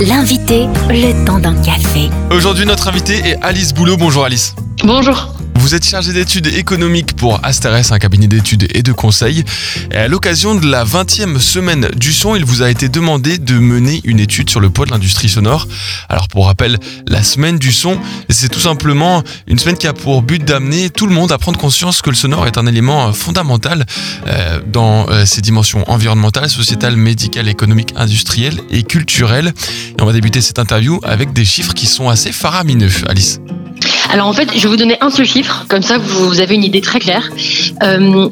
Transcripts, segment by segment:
L'invité, le temps d'un café. Aujourd'hui, notre invité est Alice Boulot. Bonjour Alice. Bonjour. Vous êtes chargée d'études économiques pour Asteres, un cabinet d'études et de conseils. Et à l'occasion de la 20e semaine du son, il vous a été demandé de mener une étude sur le poids de l'industrie sonore. Alors pour rappel, la semaine du son, c'est tout simplement une semaine qui a pour but d'amener tout le monde à prendre conscience que le sonore est un élément fondamental euh, dans euh, ses dimensions environnementales, sociétales, médicales, économiques, industrielles et culturelles. Et on va débuter cette interview avec des chiffres qui sont assez faramineux, Alice. Alors en fait, je vais vous donner un seul chiffre, comme ça vous avez une idée très claire. Euh,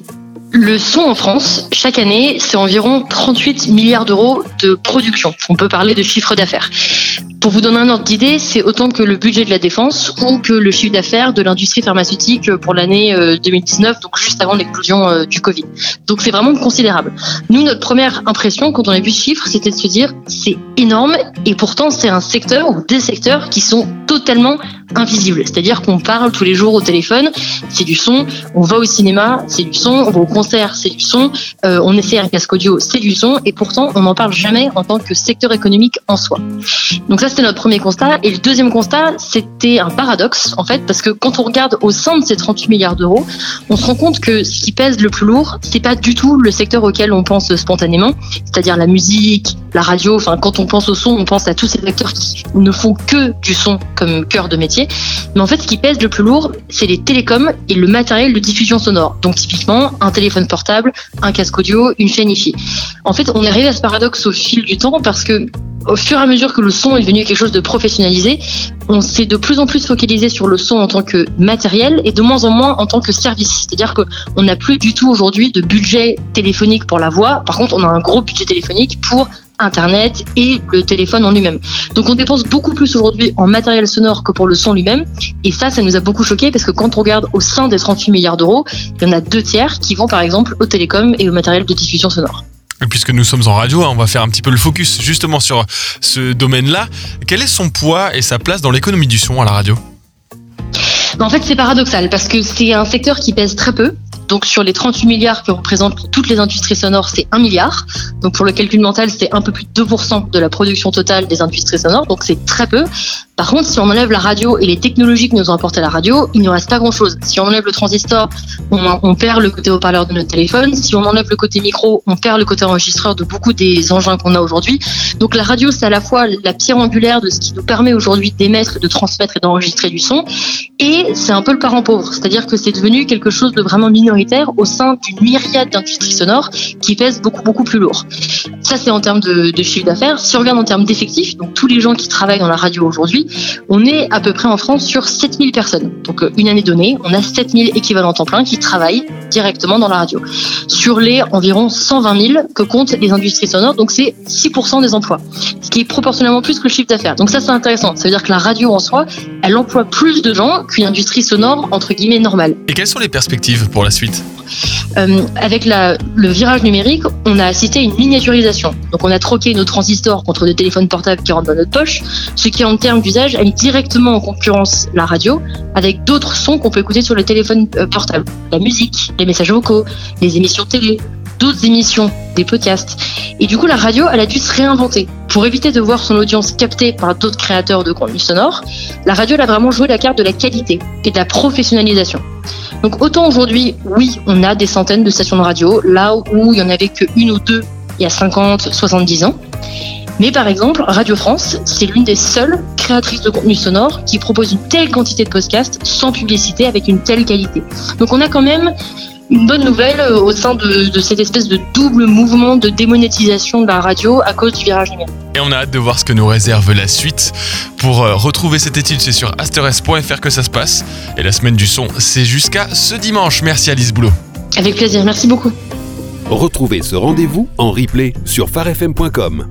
le son en France, chaque année, c'est environ 38 milliards d'euros de production. On peut parler de chiffre d'affaires. Pour vous donner un ordre d'idée, c'est autant que le budget de la défense ou que le chiffre d'affaires de l'industrie pharmaceutique pour l'année 2019, euh, donc juste avant l'explosion euh, du Covid. Donc c'est vraiment considérable. Nous, notre première impression quand on a vu ce chiffre, c'était de se dire c'est énorme et pourtant c'est un secteur ou des secteurs qui sont totalement invisibles. C'est-à-dire qu'on parle tous les jours au téléphone, c'est du son, on va au cinéma, c'est du son, on va au concert, c'est du son, euh, on essaie un casque audio, c'est du son et pourtant on n'en parle jamais en tant que secteur économique en soi. Donc ça c'était notre premier constat. Et le deuxième constat, c'était un paradoxe en fait, parce que quand on regarde au sein de ces 38 milliards d'euros, on se rend compte que ce qui pèse le plus lourd, c'est pas du tout le secteur auquel on pense spontanément, c'est-à-dire la musique, la radio. Enfin, quand on pense au son, on pense à tous ces acteurs qui ne font que du son comme cœur de métier. Mais en fait, ce qui pèse le plus lourd, c'est les télécoms et le matériel de diffusion sonore. Donc typiquement, un téléphone portable, un casque audio, une chaîne IFI. En fait, on est arrivé à ce paradoxe au fil du temps parce que au fur et à mesure que le son est devenu quelque chose de professionnalisé, on s'est de plus en plus focalisé sur le son en tant que matériel et de moins en moins en tant que service. C'est-à-dire qu'on n'a plus du tout aujourd'hui de budget téléphonique pour la voix. Par contre, on a un gros budget téléphonique pour Internet et le téléphone en lui-même. Donc on dépense beaucoup plus aujourd'hui en matériel sonore que pour le son lui-même. Et ça, ça nous a beaucoup choqué parce que quand on regarde au sein des 38 milliards d'euros, il y en a deux tiers qui vont par exemple au télécom et au matériel de diffusion sonore. Puisque nous sommes en radio, hein, on va faire un petit peu le focus justement sur ce domaine-là. Quel est son poids et sa place dans l'économie du son à la radio? En fait, c'est paradoxal parce que c'est un secteur qui pèse très peu. Donc sur les 38 milliards que représentent toutes les industries sonores, c'est 1 milliard. Donc pour le calcul mental, c'est un peu plus de 2% de la production totale des industries sonores. Donc c'est très peu. Par contre, si on enlève la radio et les technologies que nous ont apporté la radio, il ne reste pas grand-chose. Si on enlève le transistor, on, perd le côté haut-parleur de notre téléphone. Si on enlève le côté micro, on perd le côté enregistreur de beaucoup des engins qu'on a aujourd'hui. Donc la radio, c'est à la fois la pierre angulaire de ce qui nous permet aujourd'hui d'émettre, de transmettre et d'enregistrer du son. Et c'est un peu le parent pauvre. C'est-à-dire que c'est devenu quelque chose de vraiment minoritaire au sein d'une myriade d'industries sonores qui pèsent beaucoup, beaucoup plus lourd. Ça, c'est en termes de, de chiffre d'affaires. Si on regarde en termes d'effectifs, donc tous les gens qui travaillent dans la radio aujourd'hui, on est à peu près en France sur 7000 personnes. Donc euh, une année donnée, on a 7000 équivalents temps plein qui travaillent directement dans la radio. Sur les environ 120 000 que comptent les industries sonores, donc c'est 6% des emplois, ce qui est proportionnellement plus que le chiffre d'affaires. Donc ça c'est intéressant, ça veut dire que la radio en soi, elle emploie plus de gens qu'une industrie sonore entre guillemets normale. Et quelles sont les perspectives pour la suite? Euh, avec le virage numérique, on a assisté à une miniaturisation. Donc on a troqué nos transistors contre des téléphones portables qui rentrent dans notre poche, ce qui en termes d'usage a mis directement en concurrence la radio avec d'autres sons qu'on peut écouter sur les téléphones euh, portables. La musique, les messages vocaux, les émissions télé, d'autres émissions, des podcasts. Et du coup, la radio, elle a dû se réinventer. Pour éviter de voir son audience captée par d'autres créateurs de contenu sonore, la radio, elle a vraiment joué la carte de la qualité et de la professionnalisation. Donc autant aujourd'hui, oui, on a des centaines de stations de radio, là où il y en avait qu'une ou deux il y a 50, 70 ans. Mais par exemple, Radio France, c'est l'une des seules créatrices de contenu sonore qui propose une telle quantité de podcasts sans publicité avec une telle qualité. Donc on a quand même une bonne nouvelle euh, au sein de, de, cette espèce de double mouvement de démonétisation de la radio à cause du virage numérique. Et on a hâte de voir ce que nous réserve la suite. Pour euh, retrouver cette étude, c'est sur asteres.fr que ça se passe. Et la semaine du son, c'est jusqu'à ce dimanche. Merci Alice Boulot. Avec plaisir, merci beaucoup. Retrouvez ce rendez-vous en replay sur farfm.com.